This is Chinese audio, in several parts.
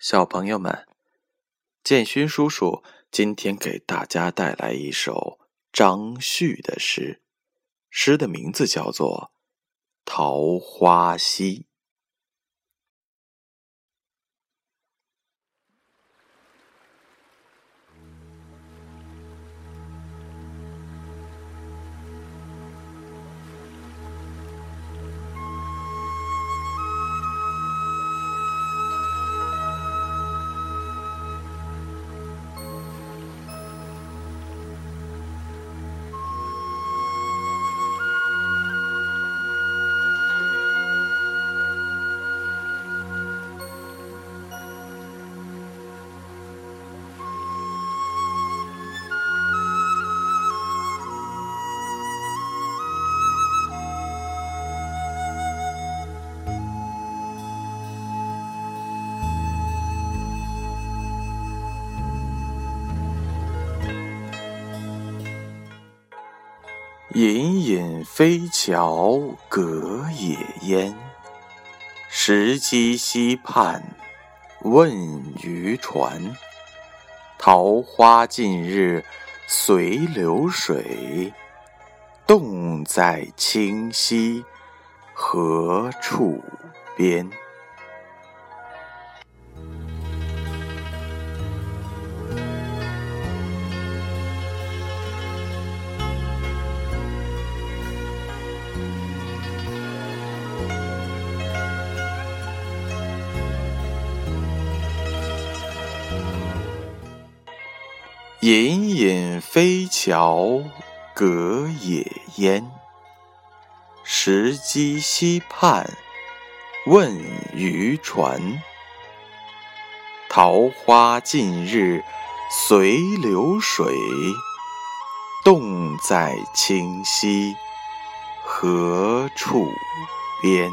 小朋友们，建勋叔叔今天给大家带来一首张旭的诗，诗的名字叫做《桃花溪》。隐隐飞桥隔野烟，石矶溪畔问渔船。桃花尽日随流水，洞在清溪何处边？隐隐飞桥隔野烟，石矶溪畔问渔船。桃花尽日随流水，洞在清溪何处边？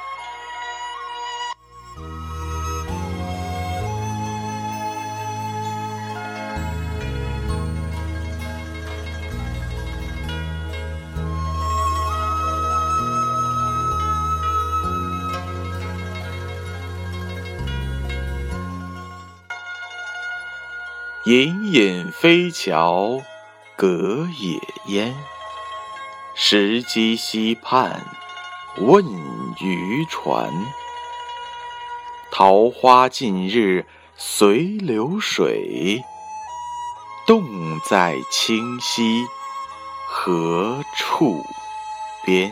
隐隐飞桥隔野烟，石矶溪畔问渔船。桃花尽日随流水，洞在清溪何处边？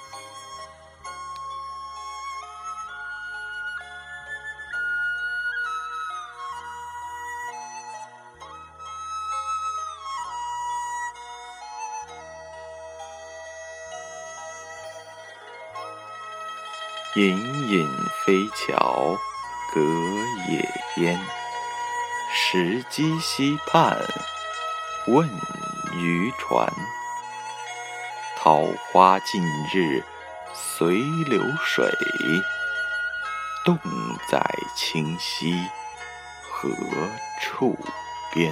隐隐飞桥隔野烟，石矶溪畔问渔船。桃花尽日随流水，洞在清溪何处边？